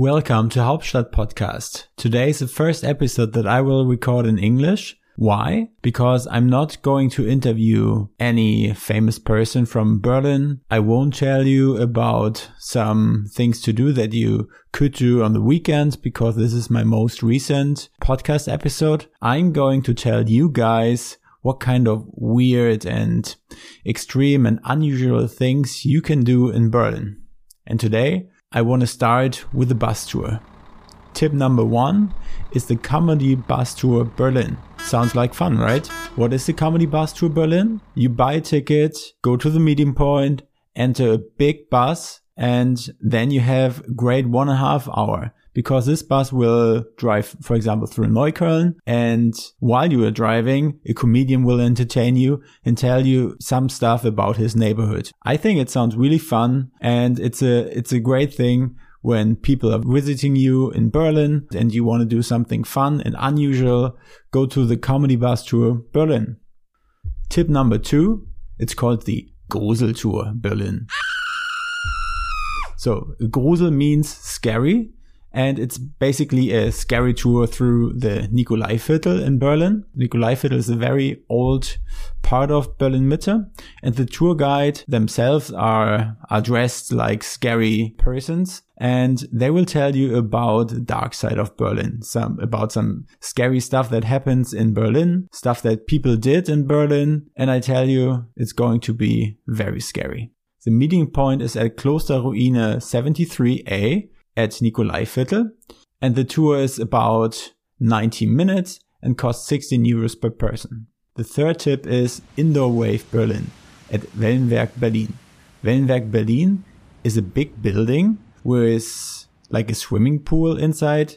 Welcome to Hauptstadt Podcast. Today is the first episode that I will record in English. Why? Because I'm not going to interview any famous person from Berlin. I won't tell you about some things to do that you could do on the weekends because this is my most recent podcast episode. I'm going to tell you guys what kind of weird and extreme and unusual things you can do in Berlin. And today I want to start with the bus tour. Tip number one is the Comedy Bus Tour Berlin. Sounds like fun, right? What is the Comedy Bus Tour Berlin? You buy a ticket, go to the meeting point, enter a big bus, and then you have great one and a half hour because this bus will drive, for example, through Neukölln. And while you are driving, a comedian will entertain you and tell you some stuff about his neighborhood. I think it sounds really fun and it's a, it's a great thing when people are visiting you in Berlin and you want to do something fun and unusual, go to the comedy bus tour Berlin. Tip number two, it's called the Grusel Tour Berlin. So Grusel means scary and it's basically a scary tour through the Nikolaiviertel in Berlin. Nikolaiviertel is a very old part of Berlin Mitte, and the tour guide themselves are, are dressed like scary persons, and they will tell you about the dark side of Berlin, some about some scary stuff that happens in Berlin, stuff that people did in Berlin, and I tell you, it's going to be very scary. The meeting point is at Klosterruine 73a, at Nikolaiviertel. And the tour is about 90 minutes and costs 16 euros per person. The third tip is Indoor Wave Berlin at Wellenwerk Berlin. Wellenwerk Berlin is a big building with like a swimming pool inside.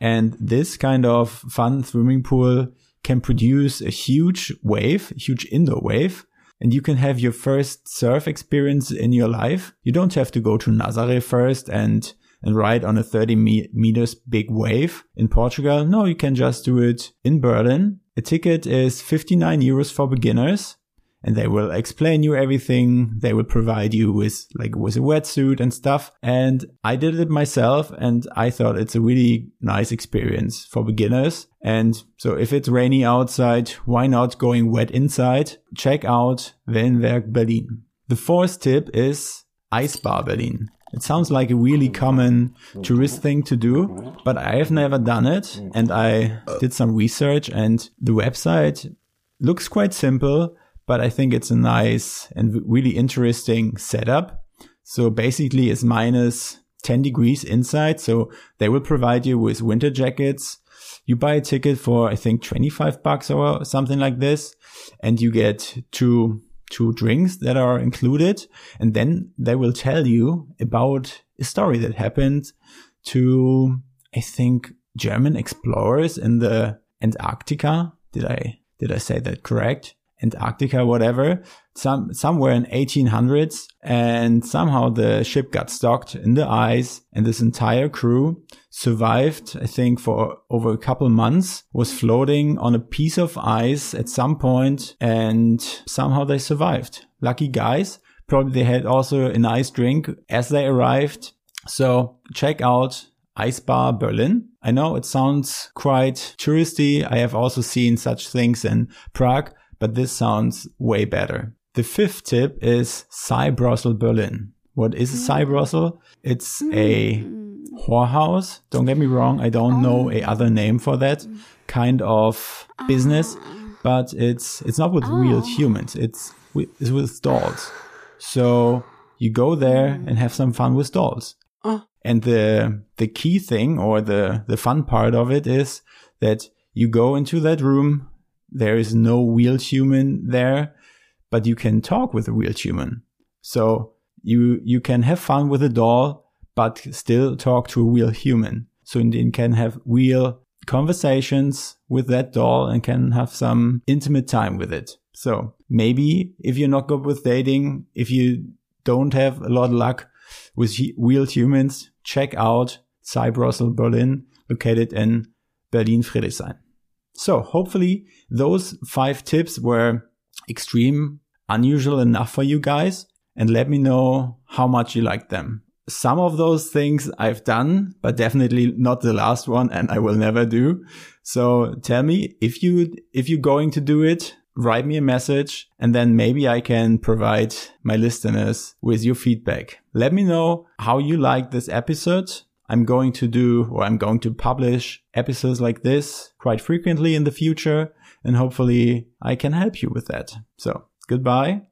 And this kind of fun swimming pool can produce a huge wave, huge indoor wave. And you can have your first surf experience in your life. You don't have to go to Nazaré first and and ride on a 30 me- meters big wave in Portugal. No, you can just do it in Berlin. A ticket is 59 euros for beginners and they will explain you everything. They will provide you with like with a wetsuit and stuff. And I did it myself and I thought it's a really nice experience for beginners. And so if it's rainy outside, why not going wet inside? Check out Wellenwerk Berlin. The fourth tip is Eisbar Berlin. It sounds like a really common tourist thing to do, but I have never done it. And I did some research and the website looks quite simple, but I think it's a nice and really interesting setup. So basically it's minus 10 degrees inside. So they will provide you with winter jackets. You buy a ticket for, I think 25 bucks or something like this. And you get two two drinks that are included. And then they will tell you about a story that happened to, I think, German explorers in the Antarctica. Did I, did I say that correct? Antarctica, whatever, some, somewhere in 1800s. And somehow the ship got stuck in the ice and this entire crew survived, I think for over a couple months, was floating on a piece of ice at some point and somehow they survived. Lucky guys. Probably they had also a nice drink as they arrived. So check out Eisbar Berlin. I know it sounds quite touristy. I have also seen such things in Prague, but this sounds way better. The fifth tip is Cybrothel Berlin. What is a Cybrothel? Mm. It's mm. a whorehouse. Don't get me wrong. I don't know a oh. other name for that kind of business, ah. but it's, it's not with real oh. humans. It's with, it's with dolls. So you go there mm. and have some fun with dolls. Oh. And the, the key thing or the, the fun part of it is that you go into that room there is no real human there, but you can talk with a real human. So you, you can have fun with a doll, but still talk to a real human. So you can have real conversations with that doll and can have some intimate time with it. So maybe if you're not good with dating, if you don't have a lot of luck with real humans, check out Cybrothel Berlin, located in Berlin Friedrichshain. So hopefully those five tips were extreme, unusual enough for you guys and let me know how much you liked them. some of those things I've done, but definitely not the last one and I will never do. So tell me if you, if you're going to do it, write me a message and then maybe I can provide my listeners with your feedback. Let me know how you like this episode. I'm going to do or I'm going to publish episodes like this quite frequently in the future and hopefully I can help you with that. So goodbye